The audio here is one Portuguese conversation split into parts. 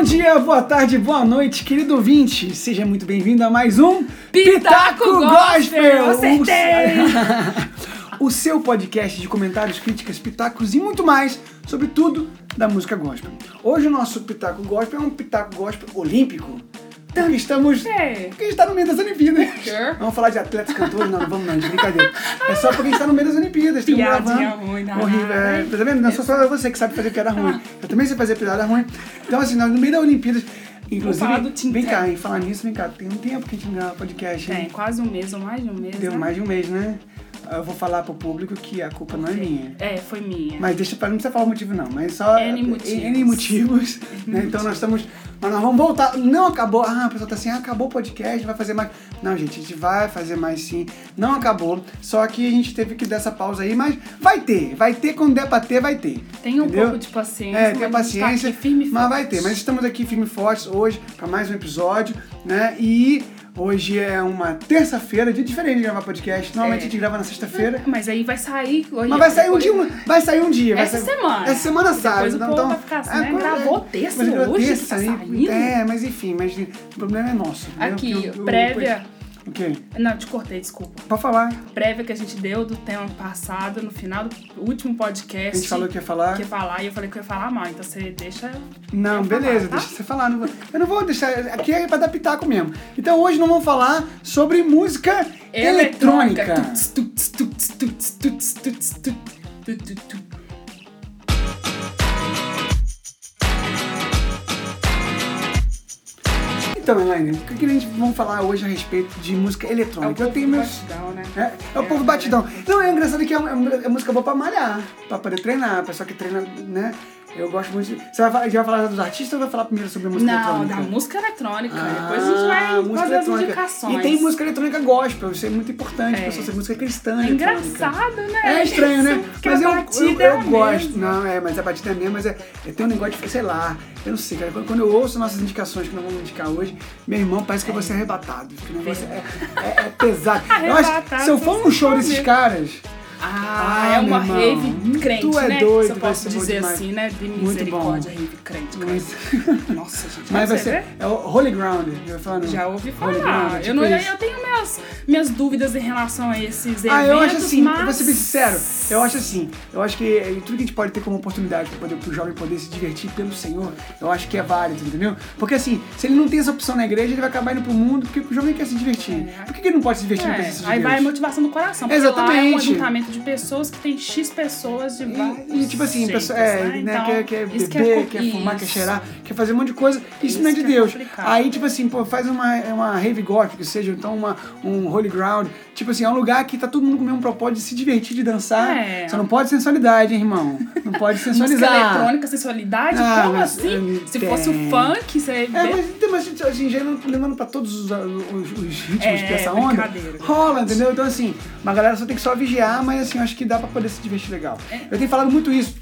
Bom dia, boa tarde, boa noite, querido ouvinte. Seja muito bem-vindo a mais um Pitaco Gospel. Acertei! o seu podcast de comentários, críticas, pitacos e muito mais sobre tudo da música gospel. Hoje o nosso Pitaco Gospel é um Pitaco Gospel olímpico. Porque estamos. É. Porque a gente tá no meio das Olimpíadas. Sure. Vamos falar de atletas cantores? Não, não vamos não, de brincadeira. É só porque a gente tá no meio das Olimpíadas. estamos Piadinha gravando. ruim, danada, Horrível. É, tá vendo? Não sou só você que sabe fazer piada ruim. Eu também sei fazer piada ruim. Então, assim, nós no meio das Olimpíadas. Inclusive, vem cá, hein? Falar nisso, vem cá. Tem um tempo que a gente não grava podcast, hein? Tem quase um mês ou mais de um mês. Deu né? mais de um mês, né? Eu vou falar pro público que a culpa não é minha. É, foi minha. Mas deixa pra não precisa falar o motivo não, mas só N motivos. N motivos, né? Então nós estamos, mas nós vamos voltar. Não acabou. Ah, a pessoa tá assim, ah, acabou o podcast, vai fazer mais. Não, gente, a gente vai fazer mais sim. Não acabou, só que a gente teve que dar essa pausa aí, mas vai ter, vai ter quando der pra ter, vai ter. Tenha um pouco de paciência. É, gente tá paciência, aqui firme mas vai ter. Mas estamos aqui firme e fortes hoje para mais um episódio, né? E hoje é uma terça-feira, dia diferente de gravar podcast. Normalmente É. a gente grava na sexta-feira. Mas aí vai sair. Mas vai sair um dia, vai sair um dia. Essa sair- semana. Essa semana sai. então, então- vai ficar assim, é, né? Gravou terça mas hoje terça tá saindo? É, mas enfim, mas o problema é nosso. Aqui, o- prévia. O quê? Não, te cortei, desculpa. Pode falar. Prévia que a gente deu do tema passado, no final do último podcast. A gente falou que ia falar. que ia falar e eu falei que eu ia falar mal. Então você deixa. Não, beleza, falar, tá? deixa você falar. não vou- eu não vou deixar. Aqui é pra dar pitaco mesmo. Então hoje nós vamos falar sobre música eletrônica. Tuts, tuts, tuts, tuts, tuts, tuts, tuts, tuts, tuts, tuts. Então, Elaine, o que a gente vamos falar hoje a respeito de música É o eletrônica? eu povo tenho do meus. batidão, né? É, é o povo batidão. Não, é engraçado que é, uma- é música boa pra malhar, pra poder treinar. A pessoa que treina, né? Eu gosto muito. de- Você vai, falar- já vai falar dos artistas ou vai falar primeiro sobre a música Não, eletrônica? da música eletrônica. Ah, Depois a gente vai música fazer as indicações. E tem música eletrônica gospel, isso é muito importante, É. ser música cristã. É engraçado, né? É estranho, né? Porque Mas eu, eu, é eu a gosto. Não, é, mas a batida é mesmo, mas é, é, tem um negócio de, sei lá, eu não sei, cara. Quando, quando eu ouço nossas indicações que nós vamos indicar hoje, meu irmão parece que eu vou ser arrebatado. Que negócio é, é, é pesado. eu Arrebatado, se eu for num show desses caras, Ah, Ah, é uma meu rave irmão, crente, tu é né? doido, Se eu posso dizer assim, né? De misericórdia, rave crente. Cara. Nossa, gente. mas vai ser. É o Holy Ground, já falando. Já ouvi falar. Eu, tipo não, eu tenho minhas, minhas dúvidas em relação a esses eventos, Ah, eu acho assim, mas... eu vou ser bem sincero, eu acho assim, eu acho que eh, tudo que a gente pode ter como oportunidade para pro jovem poder se divertir pelo Senhor, eu acho que é válido, entendeu? Porque assim, se ele não tem essa opção na igreja, ele vai acabar indo pro mundo porque o jovem quer se divertir. É. Por que ele não pode se divertir É, presença de aí Deus? vai a motivação do coração. Porque lá é um Exatamente. ajuntamento de pessoas que tem X pessoas de vários E, e, tipo assim, jeitos, pessoa, é, né? né, Então, quer, quer isso beber, que é quer fumar, quer isso. cheirar, quer fazer um monte de coisa, isso, não é de Isso é Deus. complicado. Aí, tipo assim, pô, faz uma, uma rave que seja então uma, um holy ground. Tipo assim, é um lugar que tá todo mundo com o mesmo propósito de se divertir, de dançar. É. Só não pode sensualidade, hein, irmão? Não pode Música sensualizar. eletrônica, sensualidade, Ah, como assim? hum, Se fosse o funk, você É, mas, então, mas assim, já não levando pra todos os, os, os ritmos É, dessa onda, rola, entendeu? Então, assim, uma galera só tem que só vigiar, mas assim, eu acho que dá pra poder se divertir legal. Eu tenho falado muito isso.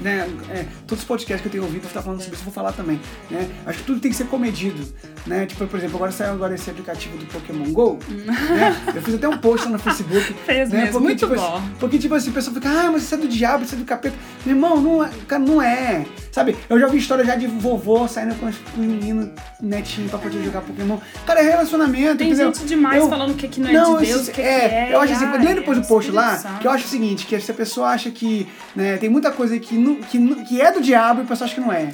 Né, é, todos os podcasts que eu tenho ouvido tá falando sobre isso, eu vou falar também. Né? Acho que tudo tem que ser comedido. Né? Tipo, por exemplo, agora saiu agora esse aplicativo do Pokémon GO. né? Eu fiz até um post lá no Facebook. Fez né? mesmo, porque, muito tipo, bom. assim, porque, tipo assim, o pessoal fica, ah, mas isso é do diabo, isso é do capeta. Meu irmão, não é, cara, não é. Sabe, eu já ouvi história já de vovô saindo com os meninos netinhos pra poder jogar Pokémon. Cara, é relacionamento, Tem entendeu? gente demais Eu- falando o que, que não é de Deus, o que, é, que é. Eu acho assim, lê depois do post lá, que eu acho o seguinte, que se a pessoa acha que, né, tem muita coisa que, não, que, não- que é do diabo e a pessoa acha que não é.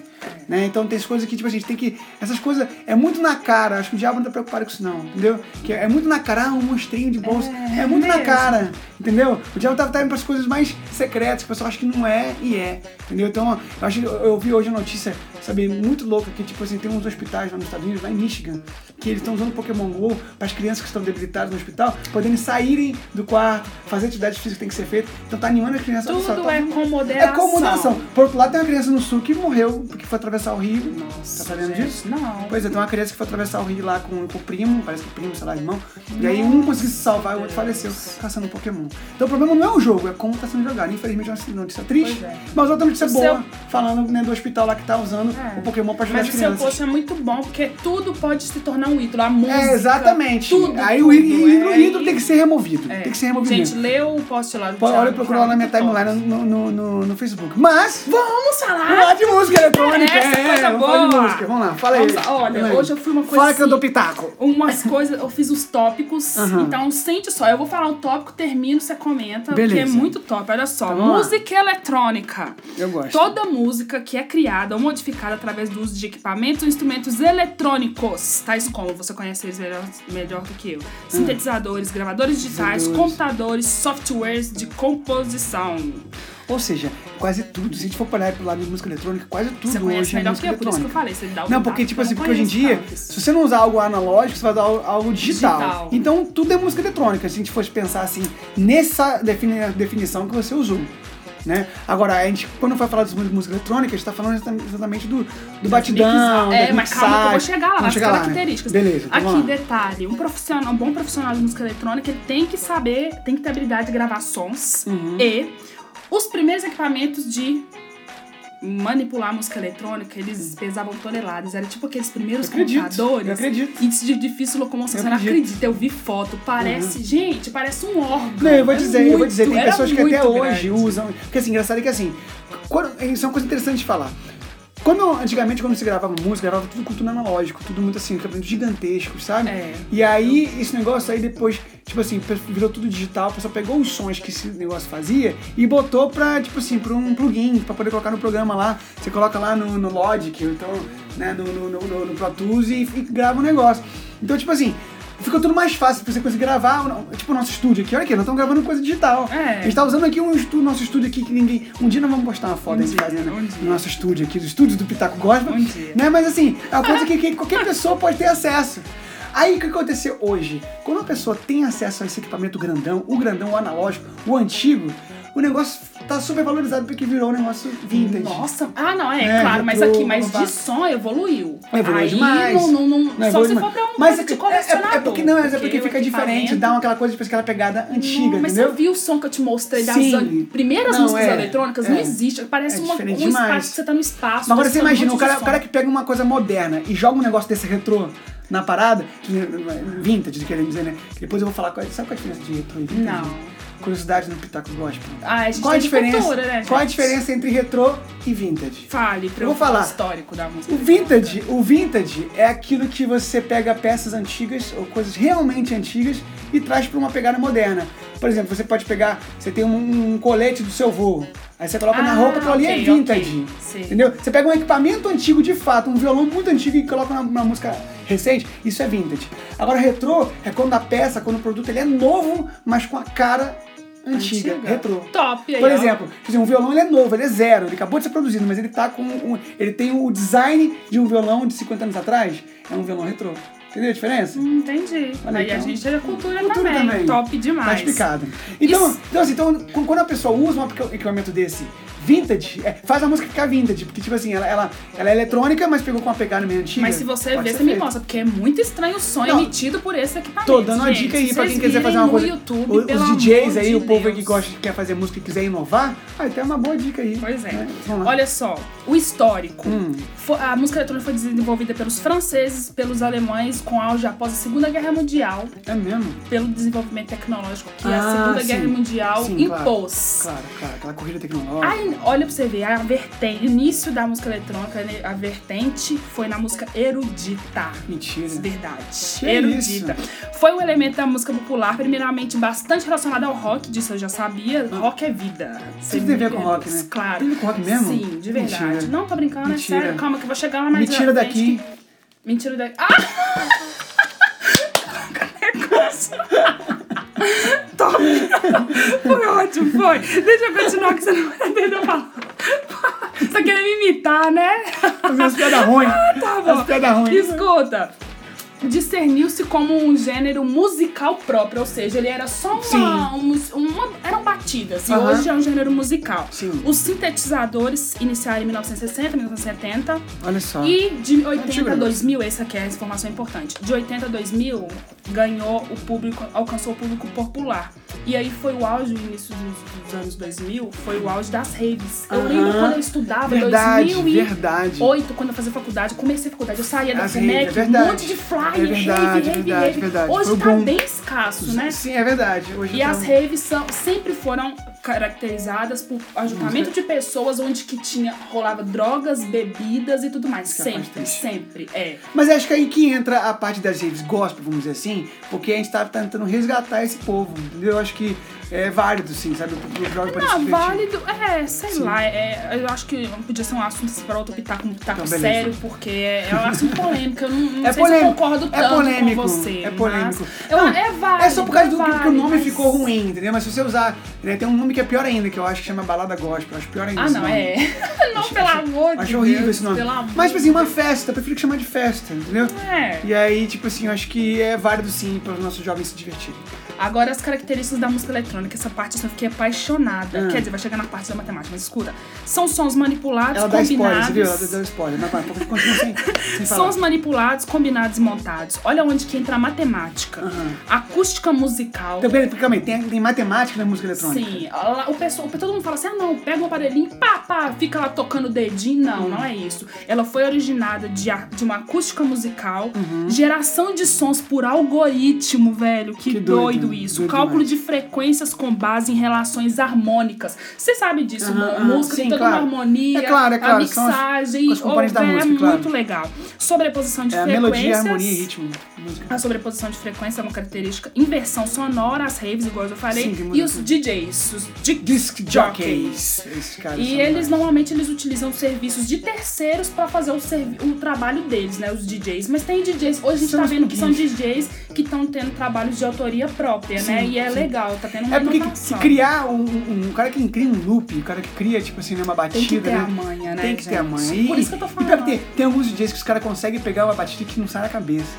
Né? Então tem as coisas que, tipo, a gente tem que. Essas coisas é muito na cara. Acho que o diabo não tá preocupado com isso, não. Entendeu? Que é muito na cara, ah, um monstrinho de bolsa. É, É, muito na mesmo. cara. Entendeu? O diabo tá, tá indo pras coisas mais secretas, que o pessoal acha que não é e é. Entendeu? Então, eu acho eu, eu vi hoje a notícia, sabe, muito louca, que, tipo assim, tem uns hospitais lá nos Estados Unidos, lá em Michigan, que eles estão usando Pokémon GO para as crianças que estão debilitadas no hospital poderem saírem do quarto, fazer atividade física que tem que ser feita. Então tá animando a criança olha só, Tudo tá é com É moderação. com moderação. Por outro lado, tem uma criança no sul que morreu porque foi atravessar o rio. Nossa, tá sabendo gente, disso? Não. Pois é, tem uma criança que foi atravessar o rio lá com, com o primo, parece que o primo, sei lá, irmão. E aí um conseguiu se salvar e o outro faleceu caçando Pokémon. Então o problema não é o jogo, é como tá sendo jogado. Infelizmente é uma notícia triste, é. mas outra notícia boa, seu- falando né, do hospital lá que tá usando É. o Pokémon pra ajudar Mas as o seu crianças. post é muito bom, porque tudo pode se tornar um ídolo. A música. É, exatamente. Tudo, Aí tudo, o ídolo, é, ídolo tem que ser removido. é. Tem que ser removido Gente, lê o post lá do Pô, Olha, procura lá na minha top. timeline no, no, no, no Facebook. Mas, Vamos falar! lá de música eletrônica. Essa é, coisa vamos falar de boa. música. Vamos lá, fala aí. Lá. Olha, Fala aí. hoje eu fui uma coisa Fala que eu assim- dou pitaco. Umas coisas, eu fiz os tópicos, Aham. então sente só. Eu vou falar o tópico, termino, você comenta, porque é Beleza. muito top. Olha só, Então, música eletrônica. Eu gosto. Toda música que é criada ou modificada através do uso de equipamentos ou instrumentos eletrônicos, tais como, você conhece eles melhor, melhor do que eu, sintetizadores, gravadores digitais, computadores, softwares de composição. Ou seja, quase tudo. Se a gente for olhar pro lado de música eletrônica, quase tudo hoje é melhor música que eu, por isso que eu eletrônica. falei. Você dá o Não, porque, tipo assim, porque hoje em dia, tantos. se você não usar algo analógico, você vai usar algo- digital. Digital. Então, tudo é música eletrônica, se a gente fosse pensar assim, nessa defini- definição que você usou. Né? Agora, a gente, quando vai falar de música eletrônica, a gente tá falando exatamente- do, do batidão, É, mas calma que eu vou chegar lá, nas chegar lá, né? características. Beleza, Aqui, lá. detalhe, um profissional, um bom profissional de música eletrônica, ele tem que saber, tem que ter habilidade de gravar sons Uhum. e os primeiros equipamentos de manipular a música eletrônica, eles pesavam toneladas. Era tipo aqueles primeiros Eu acredito, computadores. eu acredito. E de difícil locomoção. Eu Você não acredito. Uhum. acredita. Eu vi foto. Parece, gente, parece um órgão. Não, eu vou É dizer, eu vou muito- dizer, tem pessoas que até muito hoje grande. usam. Porque assim, engraçado é que assim, quando, isso é uma coisa interessante de falar. Quando, antigamente, quando se gravava música, gravava tudo com tudo analógico, tudo muito assim, equipamentos gigantescos, sabe? É. E aí, esse negócio aí depois, tipo assim, virou tudo digital, a pessoa pegou os sons que esse negócio fazia e botou pra, tipo assim, pra um plugin, pra poder colocar no programa lá. Você coloca lá no, no Logic, ou então, né, no, no, no, no- Pro Tools e, e grava o negócio. Então, tipo assim, ficou tudo mais fácil pra você conseguir gravar, tipo o nosso estúdio aqui. Olha aqui, nós estamos gravando coisa digital. É. A gente tá usando aqui um estúdio, nosso estúdio aqui que ninguém. Um dia nós vamos postar uma foto Um a gente dia, fazendo um no nosso estúdio aqui, do estúdio do Pitaco Gospel. Um dia. Né? Mas assim, é uma coisa que, que qualquer pessoa pode ter acesso. Aí o que aconteceu hoje? Quando uma pessoa tem acesso a esse equipamento grandão, o grandão, o analógico, o antigo, o negócio tá super valorizado porque virou um negócio vintage. Nossa, ah não, é, É, claro, mas aqui, mas de som evoluiu. Evoluiu Aí demais. Não, não, não, Não, só se demais. for pra um mas de é- colecionador. é, é porque não, mas é porque fica diferente, equipamento- dá uma aquela coisa, tipo, aquela pegada antiga, mas entendeu? você viu o som que eu te mostrei das Sim. primeiras Não, músicas é, eletrônicas? é. Não existe. Parece É uma, um diferente espaço demais. que você tá no espaço. Mas agora você imagina, o cara, o cara que pega uma coisa moderna e joga um negócio desse retrô na parada, vintage, querendo dizer, né? Depois eu vou falar, qual, é- sabe qual é a diferença de retrô e vintage? Não. Curiosidade no Pitaco Gospel. Ah, a gente Qual a tá de diferença? cultura, né, Qual a diferença entre retrô e vintage? Fale pra vou falar. histórico da música. O vintage, o vintage é aquilo que você pega peças antigas ou coisas realmente antigas e traz para uma pegada moderna. Por exemplo, você pode pegar, você tem um, um colete do seu voo, aí você coloca na Ah, roupa, aquilo ali é ok, vintage. ok. Sim. Entendeu? Você pega um equipamento antigo de fato, um violão muito antigo e coloca numa música recente, isso é vintage. Agora retrô é quando a peça, quando o produto ele é novo, mas com a cara antiga, Antiga. retrô. Top, aí, Por exemplo, dizer, um violão ele é novo, ele é zero, ele acabou de ser produzido, mas ele tá com um, ele tem o design de um violão de 50 anos atrás, é um violão retrô. Entendeu a diferença? Hum, Entendi. Olha, aí a então, gente é cultura, cultura também. também. Top demais. Tá explicado. Então, Isso- então, assim, então, qu- quando a pessoa usa um equipamento desse vintage, é, faz a música ficar vintage, porque, tipo assim, ela, ela, ela é eletrônica, mas pegou com uma pegada meio antiga. Mas se você ver, você me mostra, porque é muito estranho o som Não. emitido por esse equipamento. Tô dando uma gente. dica aí pra quem quiser fazer uma coisa. YouTube, O- os DJs aí, de o povo aí que Deus. gosta, que quer fazer música e quiser inovar, aí tem uma boa dica aí. Pois é. né? Olha só, o histórico. Hum. A música eletrônica foi desenvolvida pelos franceses, pelos alemães, com auge após a Segunda Guerra Mundial, É mesmo? pelo desenvolvimento tecnológico que Ah, a Segunda sim. Guerra Mundial Sim, claro. impôs. Claro, claro, aquela corrida tecnológica. Aí, olha pra você ver, a vertente, início da música eletrônica, né, a vertente foi na música erudita. Mentira. Verdade. Que erudita. Foi um elemento da música popular, primeiramente bastante relacionado ao rock, disso eu já sabia. Rock é vida. Tudo tem ver com rock, né? Claro. Tem com rock mesmo? Sim, de verdade. Mentira. Não tô brincando, Mentira. é sério. Calma que eu vou chegar lá mais Mentira daqui. que- Mentira daqui. Ah! Top. Foi ótimo, foi. Deixa eu continuar que você não vai entender. Você tá querendo me imitar, né? Fazer umas piadas ruins. Tá bom. As piadas ruins. Escuta. Discerniu-se como um gênero musical próprio, ou seja, ele era só uma, um- uma- eram batidas, e Aham. hoje é um gênero musical. Sim. Os sintetizadores iniciaram em 1960, 1970, Olha só. e de 80 Antigo a negócio. 2000, essa aqui é a informação importante, de 80 a 2000 ganhou o público, alcançou o público popular. E aí foi o auge, no início dos, dos anos 2000, foi o auge das raves. Eu Aham. lembro quando eu estudava, Verdade, 2008, verdade. quando eu fazia faculdade, eu comecei a faculdade, eu saía da raves, é um monte de flyer, É verdade, rave, rave, verdade, rave. verdade. Hoje Foi tá bom. bem escasso, né? Sim, é verdade. Hoje E as raves são, sempre foram caracterizadas por ajuntamento de pessoas onde que tinha, rolava drogas, bebidas e tudo mais. Isso é Sempre, bastante. sempre. É. Mas acho que aí que entra a parte das raves gospel, vamos dizer assim, porque a gente tá tentando resgatar esse povo, entendeu? Eu acho que é válido, sim, sabe? Pro, pro jovem poder se Não, válido, é, sei Sim. lá, é, eu acho que podia ser um assunto assim, para outro pitaco, um pitaco Então, beleza. sério, porque é, é um assunto polêmico, eu não, não É sei polêmico, se concordo é tanto polêmico, com você. é polêmico. Mas eu, Não, é válido, É só por causa do que- que, o válido, nome mas- ficou ruim, entendeu? Mas se você usar, né, tem um nome que é pior ainda, que eu acho que chama balada gospel, eu acho pior ainda Ah, não, é. não, pelo amor de Acho horrível Deus, esse nome. Mas, tipo assim, uma Deus. festa, eu prefiro que chamar de festa, entendeu? É. E aí, tipo assim, eu acho que é válido sim para os nossos jovens se divertirem. Agora as características da música eletrônica, essa parte assim, eu fiquei apaixonada. Ah. Quer dizer, vai chegar na parte da matemática, mas escuta. São sons manipulados, Ela dá spoiler, combinados. você viu? Ela deu spoiler. Mas, mas continua sem, sem falar. Sons manipulados, combinados e montados. Olha onde que entra a matemática. Aham. Acústica musical. Então, peraí, calma aí, tem, tem matemática na música eletrônica? Sim, lá, o pessoal, todo mundo fala assim: ah, não, pega um aparelhinho, pá, pá, fica lá tocando o dedinho. Não, não é isso. Ela foi originada de, de uma acústica musical, geração de sons por algoritmo, velho. Que, Que doido, doido, isso. doido Cálculo demais. de frequência com base em relações harmônicas. Você sabe disso, aham, música sim, tem toda claro. uma harmonia, É claro, é claro, a as- mixagem, componentes da oh, música, é claro. muito legal. Sobreposição de É a frequências. melodia, harmonia e ritmo. Música. A sobreposição de frequência é uma característica. Inversão sonora, as raves, igual eu falei. Sim, e os. DJs, os di- Disc jockeys. E eles normalmente eles utilizam serviços de terceiros pra fazer o, o trabalho deles, né? Os DJs. Mas tem DJs. Hoje a gente São tá vendo que são. DJs que estão tendo trabalhos de autoria própria, né? Sim, E é sim. legal, tá tendo uma É porque inovação. criar um, um, um cara que cria um loop, o cara que cria, tipo assim, né, uma batida, Tem que ter né? a manha, né, Tem que ter a gente? manha. Por isso que eu tô E falando. tem, tem alguns DJs que os caras conseguem pegar uma batida que não sai da cabeça.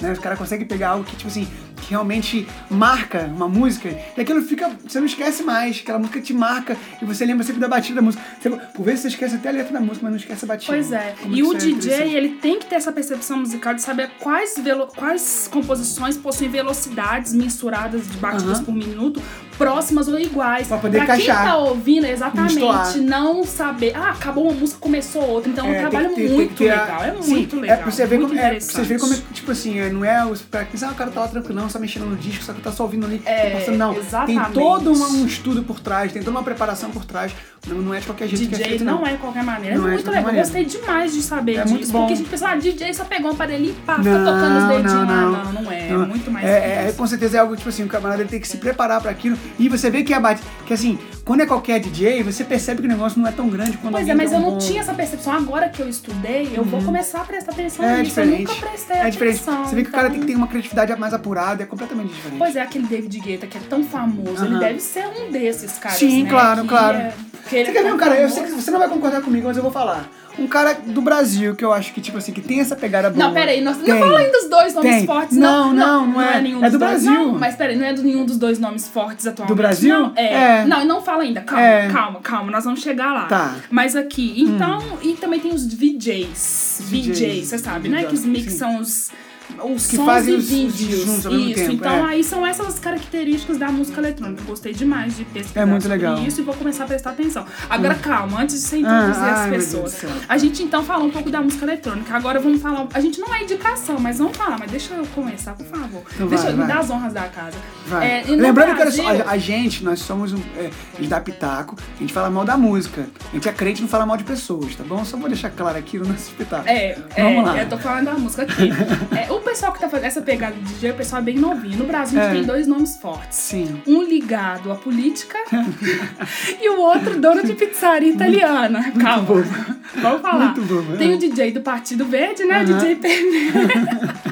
Né? Os caras conseguem pegar algo que, tipo assim, que realmente marca uma música e aquilo fica. Você não esquece mais. Aquela música te marca e você lembra sempre da batida da música. Você, por vezes você esquece até a letra da música, mas não esquece a batida. Pois é. Como E o é DJ, interessante. ele tem que ter essa percepção musical de saber quais, velo- quais composições possuem velocidades mensuradas de batidas por minuto próximas ou iguais. Pra poder quem encaixar. tá ouvindo, exatamente, não saber, ah, acabou uma música, começou outra. Então é um tem trabalho ter- muito ter a- legal. É Sim, muito legal. É pra você ver muito como, é, pra verem como é, tipo assim, é, não é os pra pensar, ah, o cara tá lá tranquilão, só mexendo no disco, só que tá só ouvindo ali. É, tá passando, não. exatamente. Tem todo um estudo por trás, tem toda uma preparação por trás. Não, não é de qualquer jeito que é DJ feito, não, não. é de qualquer maneira. Não é é muito qualquer legal. maneira. Gostei demais de saber É disso. Porque a gente pensa, ah, DJ só pegou um aparelho e pá, fica Não, tocando os dedinhos não, não. Não, não é. É Não. muito mais É, é, com certeza é algo, tipo assim, o camarada ele tem que se preparar pra aquilo. E você vê que a bate. Que assim, quando é qualquer DJ, você percebe que o negócio não é tão grande quando Pois é, mas eu não bom- tinha essa percepção. Agora que eu estudei, eu vou começar a prestar atenção É nisso. diferente. Eu nunca prestei É diferente. atenção. Você vê que o cara então- tem que ter uma criatividade mais apurada, é completamente diferente. Pois é, aquele David Guetta que é tão famoso, ele Aham. deve ser um desses caras, Sim, né, claro, que claro. é- que ele Você é quer ver tão um cara? Eu sei que você não vai concordar comigo, mas eu vou falar. Um cara do Brasil que eu acho que, tipo assim, que tem essa pegada boa. Não, peraí, nós não falando dos dois nomes Tem. fortes, Não, não. não, não é. nenhum É do dois, Brasil. Não, mas peraí, não é do nenhum dos dois nomes fortes atualmente. Do Brasil? Não, é. É. Não, não fala ainda. Calma, É. calma, calma. Nós vamos chegar lá. Tá. Mas aqui, então, e também tem os VJs. VJs, VJs, você sabe, né? Que os sim. mixam os. Os Que sons fazem e os- os vídeos. juntos ao mesmo isso. tempo, então, é. aí são essas as características da música eletrônica. Gostei demais de pesquisar É muito legal. isso e vou começar a prestar atenção. Agora, calma, antes de você Ah, introduzir ai, as Deus pessoas. A gente então falou um pouco da música eletrônica. Agora vamos falar. A gente não é indicação, mas vamos falar. Mas deixa eu começar, por favor. Então deixa vai, eu me vai. dar as honras da casa. Vai. É, Lembrando que Brasil- a, a gente, nós somos um. É, a gente dá pitaco, a gente fala mal da música. A gente é crente não fala mal de pessoas, tá bom? Só vou deixar claro aqui no nosso espetáculo. É, Vamos é, lá. eu tô falando da música aqui. O pessoal que tá fazendo essa pegada de DJ, o pessoal é bem novinho. No Brasil, a gente É. tem dois nomes fortes. Sim. Um ligado à política e o outro dono de pizzaria italiana. Calma. Vamos falar. Muito bobo, Tem é. o DJ do Partido Verde, né? DJ Pernê.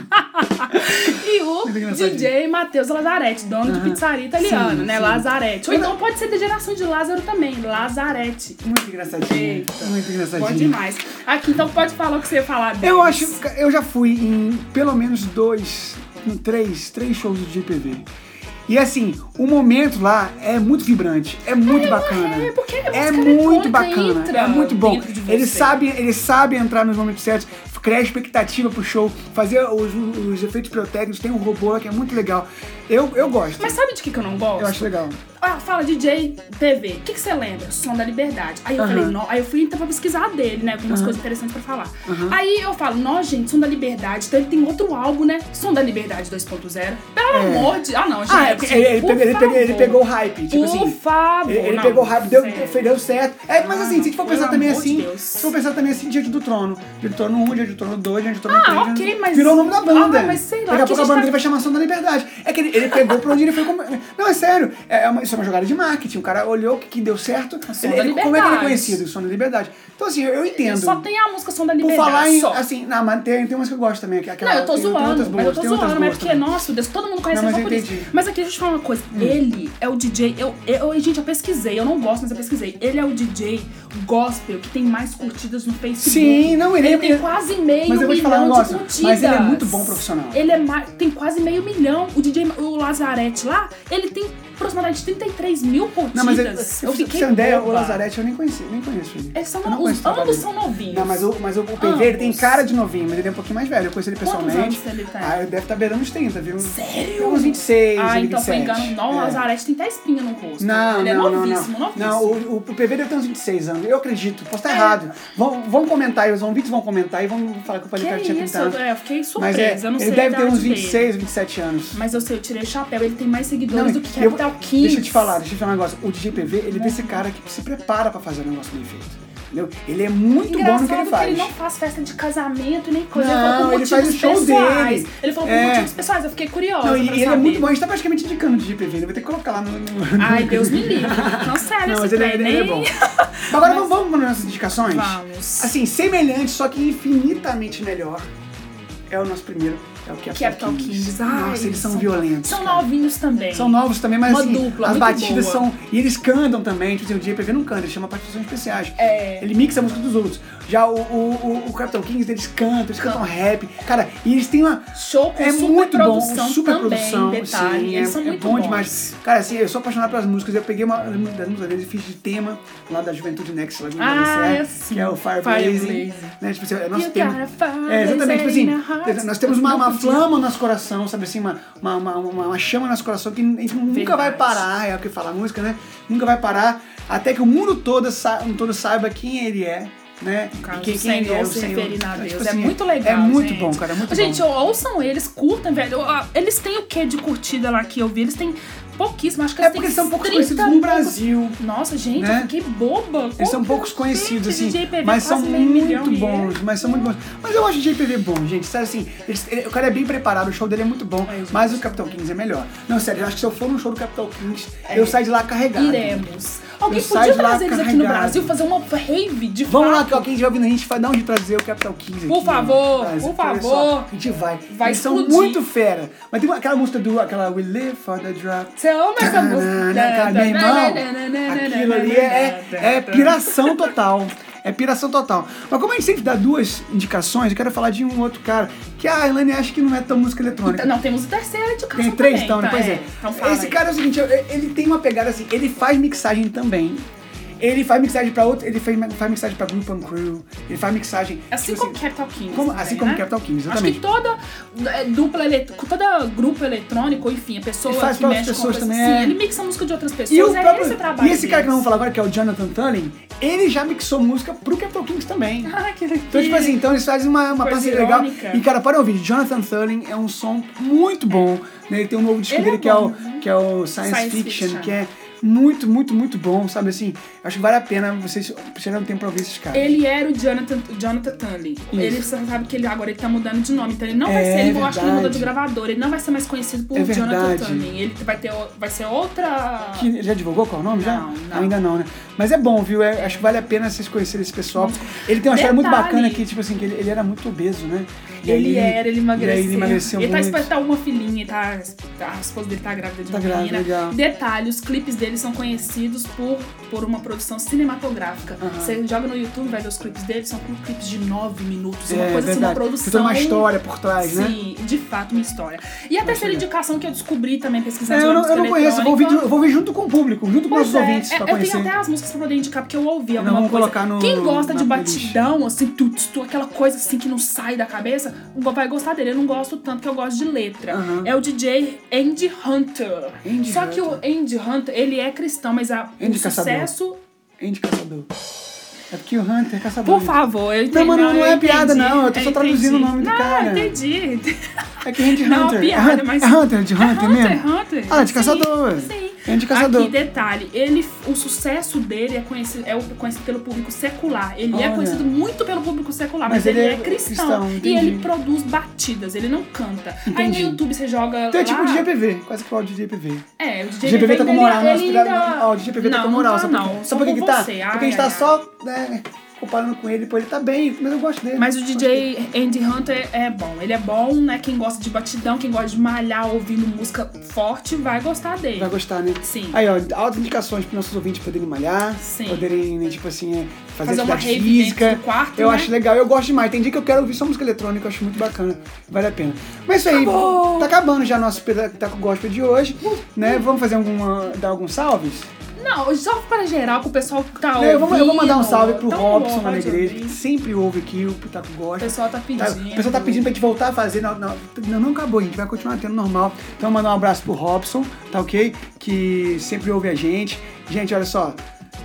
e o Muito. DJ Matheus Lazzaretti, dono de pizzaria italiana, Sim, né? sim. Lazzaretti. Ou então pode ser da geração de Lázaro também, Lazzaretti. Muito engraçadinho. Eita. Muito engraçadinho. Bom demais. Aqui, então pode falar o que você ia falar deles. Eu acho, eu já fui em pelo menos dois, três, três shows do GPV. E assim, o momento lá é muito vibrante, é muito bacana. é, porque é muito bacana, entra é muito bom. de. Eles sabem, eles sabem entrar nos momentos certos. criar expectativa pro show, fazer os, os efeitos pirotécnicos, tem um robô lá que é muito legal. Eu, eu gosto. Mas sabe de que, que eu não gosto? Eu acho legal. Ah, fala DJ TV. O que, que você lembra? Som da Liberdade. Aí eu falei, não. Aí eu fui então pra pesquisar dele, né? Algumas coisas interessantes pra falar. Aí eu falo, não, gente, Som da Liberdade. Então ele tem outro álbum, né? Som da Liberdade 2.0. Pelo amor de. Ah, não, gente. Ah, é porque ele, ele, por pegou, ele, pegou, ele pegou o hype. Tipo Por assim. favor. Ele, ele não, pegou o hype, deu, sério. deu certo. É, mas assim, se a gente for pensar também de assim, Deus. se for pensar também assim, Diante do Trono. Diante do Trono 1, Diante do Trono 2, Diante do Trono Ah, 3. ok, mas- Virou o nome da banda. Ah, mas sei lá, Daqui a pouco a banda tá- dele vai chamar Som da Liberdade. É que ele, ele pegou pra onde ele foi. Não, é sério. É uma, isso é uma jogada de marketing. O cara olhou o que, que deu certo. Ele, ele- como é que ele é conhecido? Som da Liberdade. Então, assim, eu entendo. Só tem a música Som da Por Liberdade. falar em. só. Assim, não, mas tem, tem umas que eu gosto também. Aquela, Não, eu tô tem- tem zoando, mas boas, eu tô tem zoando, mas é porque, também. nossa, Deus, todo mundo conhece Não, ele mas só por isso. entendi. Hum. Mas aqui, deixa eu te falar uma coisa. Ele é o DJ, eu, eu, gente, eu pesquisei, eu não gosto, mas eu pesquisei. Ele é o DJ gospel que tem mais curtidas no Facebook. Sim, não, ele é- tem quase meio Mas eu vou te milhão falar um de negócio, curtidas. mas ele é muito bom profissional. Ele é mais, tem quase meio milhão. O DJ, o Lazarete lá, ele tem aproximadamente 33 mil curtidas. Não, mas eu, se eu você fiquei uma ideia, o. Lazarete eu nem conheci, nem conheço ele. Eles são Eu não conheço os, o trabalho ambos são novinhos. Não, mas o, mas o, o PV ele tem cara de novinho, mas ele é um pouquinho mais velho. Eu conheço ele Quantos pessoalmente. anos ele tem? Ah, ele deve estar beirando os 30, viu? Sério? Tem uns 26, Ah, ele então foi 27. engano. Não, o É. Lazarete tem até espinha no rosto. Não, ele é não, não, novíssimo, não. novíssimo. Não, o, o, o PV deve ter uns 26 anos. Eu acredito, posso estar É. errado. Vão, vão comentar aí, os ouvintes vão comentar e vão falar que o podcast tinha 30 isso? anos. É, eu fiquei Mas surpresa. é, eu não ele sei deve a ter uns idade dele. 26, 27 anos. Mas eu sei, eu tirei o chapéu. Ele tem mais seguidores Não, do que eu- Capital Kings. Deixa eu te falar, deixa eu te falar um negócio. O DJ PV, ele é esse cara que se prepara pra fazer um negócio bem feito. Entendeu? Ele é muito bom no que ele Engraçado faz. ele não faz festa de casamento nem coisa. Não, ele ele faz o show pessoais. dele. Ele falou por É. motivos pessoais. Eu fiquei curiosa. Não, e ele é saber. muito bom, a gente tá praticamente indicando o DJ PV, ele vai ter que colocar lá no. no- Ai, Deus me livre. Não, sério, Não, mas ele, trem, ele, ele é bom. Agora vamos, vamos para nossas indicações? Vamos. Assim, semelhante, só que infinitamente melhor. É o nosso primeiro, é o Capital, Capital Kings. Ai, Nossa, eles são são- violentos. São cara. novinhos também. São novos também, mas Uma assim, dupla, as batidas boa. são. E eles cantam também, tipo assim, o JPV não canta, ele chama participações especiais. É. Ele mixa a música dos outros. Já o, o, o, o Capitão Kings, eles cantam, eles cantam rap. Cara, e eles têm uma. Show com é muito bom, super também, produção. detalhe. sim, Eles é, são é muito bom bons. demais. Cara, assim, eu sou apaixonado pelas músicas. Eu peguei uma das músicas deles e fiz de tema lá da Juventude Next, lá do Ah, é que é o Fire Fire Blazing. Blazing. Né? Tipo assim, é nosso You tema. É, exatamente, tipo assim, nós temos uma, uma flama no nosso coração, sabe assim, uma, uma, uma, uma, chama no nosso coração que nunca vai parar, é o que fala a música, né? Nunca vai parar até que o mundo todo, sa todo saiba quem ele é. Né? caso, quem, quem ele Senhor é, o se Senhor. Então, Deus. tipo É assim, muito legal, É muito gente. bom, cara, é muito gente, bom. ouçam eles, curtam, velho. Eles têm o que de curtida lá que eu vi? Eles têm pouquíssimo, acho que É porque eles são poucos 30 conhecidos no Brasil. Nossa, gente, né? fiquei boba. Eles são poucos que- conhecidos, assim, JPV mas são muito bons, mas são muito bons. Mas eu acho o JPV bom, gente, sério assim, eles- ele- o cara é bem preparado, o show dele é muito bom, É, mas o Capital Kings é melhor. Não, sério, eu acho que se eu for num show do Capital Kings, É. eu saio de lá carregado. Iremos. Alguém Eu podia lá trazer eles aqui no carregado. Brasil, fazer uma rave de Vamos lá, fato. que alguém já ouvindo a gente, vai dar um de trazer o Capital Kings Por aqui, favor, Brasil, por favor. só, a gente vai. Vai Eles são muito fera. Mas tem aquela música do, aquela We Live for the Drop. Você ama essa música? Cara, meu irmão, aquilo ali é, é, é piração total. É piração total. Mas como a gente sempre dá duas indicações, eu quero falar de um outro cara, que a Elaine acha que não é tão música eletrônica. Não, temos o terceiro indicação Tem três, também, então, tá? depois é. Então fala Esse aí. cara é o seguinte, ele tem uma pegada assim, ele faz mixagem também. Ele faz mixagem pra outro, ele faz, faz mixagem pra Group and Crew, ele faz mixagem. Assim tipo como Capital Kings. como- também, assim como né? Capital Kings, Acho exatamente. que toda é, dupla eletrônica, toda grupo eletrônico, enfim, a pessoa Ele faz que mexe pessoas também, assim, é. ele mixa música de outras pessoas, E, o é próprio- esse trabalho e esse cara que deles. vamos falar agora, que é o Jonathan Tulling, ele já mixou música pro Capital Kings também. Ah, que Então, tipo assim, então eles fazem uma, uma parceria legal. E, cara, para ouvir, Jonathan Thurling é um som muito bom. Né? Ele tem um novo disco Ele é dele que, é o, né? que é o Science, Science Fiction, Fiction. que é muito, muito, muito bom, sabe assim? Acho que vale a pena vocês precisarem um tempo pra ouvir esses caras. Ele era o Jonathan, Jonathan Tunley. Ele sabe que ele agora ele tá mudando de nome, então ele não vai É ser, ele, eu acho que ele mudou de gravador, ele não vai ser mais conhecido por É Jonathan. Tunley. Ele vai ter vai ser outra Que ele já divulgou qual é o nome? já? Não, não. Ainda não, né? Mas é bom, viu? É- acho que vale a pena vocês conhecerem esse pessoal. Ele tem uma história muito Detalhe. bacana que, tipo assim, que ele, ele era muito obeso, né? E aí Ele era, ele emagreceu. Aí ele emagreceu Ele tá muito. esperando uma filhinha, tá, a esposa dele tá grávida de Tá uma grávida, menina. legal. Detalhe, os clipes dele eles são conhecidos por, por uma produção cinematográfica. Você joga no YouTube, vai ver os clipes deles, são clipes de nove minutos. uma É, coisa assim, uma verdade. produção. Tem uma história por trás, né? Sim, de fato, uma história. E a terceira indicação que eu descobri também pesquisando É, eu não, eu não conheço, eu vou, ouvir, eu vou ouvir junto com o público, junto com Pois nossos é, ouvintes, é, eu conhecer. tenho até as músicas pra poder indicar, porque eu ouvi alguma vamos coisa. colocar no- Quem gosta de playlist. batidão, assim, tu, tu, aquela coisa assim que não sai da cabeça, vai gostar dele. Eu não gosto tanto que eu gosto de letra. Aham. É o DJ Andy Hunter. Andy Só que o Hunter. Andy Hunter, ele é cristão, mas a, o Caçador. sucesso... Andy Caçador. É porque o Hunter é caçador. Por favor, eu entendi. Não, mas não- não é eu piada, entendi, não, eu tô só traduzindo entendi. o nome do não, cara. entendi. É que Andy Não, Hunter. piada, é, mas- é Hunter, de Hunter, é Hunter, mesmo? Hunter. Ah, de Sim, caçador. Sim. Andy Caçador. Aqui, detalhe, ele, o sucesso dele é conhecido, é conhecido pelo público secular. Ele é Olha. conhecido muito pelo público secular, Mas mas, ele ele, é é cristão. cristão, e ele produz batidas, ele não canta. Aí Entendi. no YouTube você joga. Então é tipo o DJ PV, quase que o DJ PV. É, o DJ, O DJ PV tá com moral, ele ainda- ó, o DJ PV tá não, com moral, não tá, não. Sabe por que tá? Porque a gente tá só, né, comparando com ele, pô, ele tá bem, mas eu gosto dele. Mas o DJ Andy Hunter é bom. Ele é bom, né? Quem gosta de batidão, quem gosta de malhar ouvindo música forte, vai gostar dele. Vai gostar, né? Sim. Aí, ó, altas indicações para nossos ouvintes poderem malhar, Sim. poderem, né, tipo assim, é, fazer, Fazer uma rave física. quarto, eu né? acho legal, eu gosto demais. Tem dia que eu quero ouvir só música eletrônica, eu acho muito bacana, vale a pena. Mas isso aí, Acabou! tá acabando já nosso Pitaco Gospel de hoje, né? Vamos fazer alguma, dar alguns salves? Não, só para geral, que o pessoal que tá Né, eu, vou, eu vou mandar um ouvindo, salve pro tão Robson bom na igreja, que sempre ouve aqui o Pitaco Gospel. O pessoal tá Tá, pedindo. o pessoal tá pedindo pra gente voltar a fazer. Não, não, não, não acabou, a gente vai continuar tendo normal. Então, mandar um abraço pro Robson, tá ok? Que sempre ouve a gente. Gente, olha só.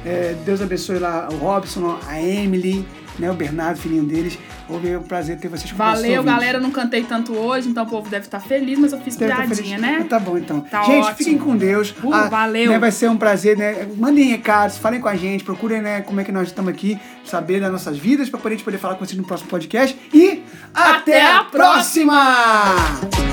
é, Deus abençoe lá o Robson, a Emily, né, o Bernardo, filhinho deles. Ouve, é um prazer ter vocês nossos Valeu, galera. Não cantei tanto hoje, então o povo deve estar feliz, mas eu fiz Deve tá piadinha, feliz. né? Tá bom, então. Tá gente, ótimo. fiquem com Deus. Uh, valeu. né, vai ser um prazer, né? Mandem recados, falem com a gente, procurem, né, como é que nós estamos aqui, saber das nossas vidas, pra poder, poder falar com vocês no próximo podcast. E até, Até a a próxima!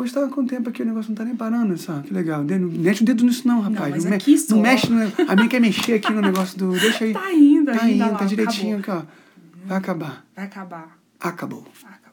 Hoje tava com tempo aqui, o negócio não tá nem parando, só. Que legal. Não mete o dedo nisso não, rapaz. mas me- aqui só. não mexe no... A minha quer mexer aqui no negócio do... Deixa aí. Tá indo Tá ainda indo, lá, tá direitinho acabou. aqui, ó. Vai acabar. Vai acabar. Acabou. Acabar.